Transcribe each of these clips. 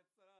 that's uh,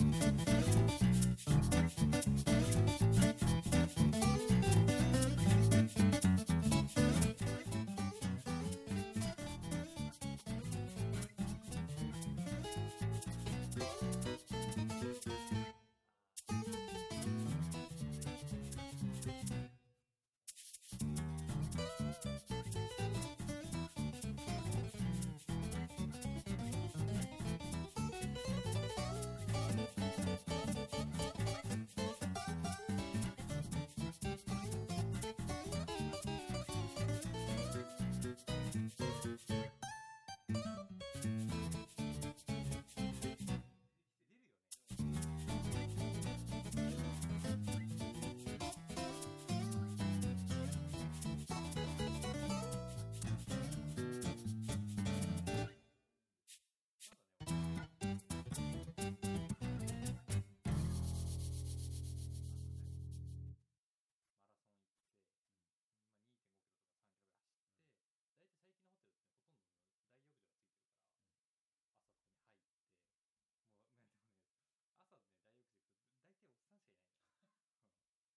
Thank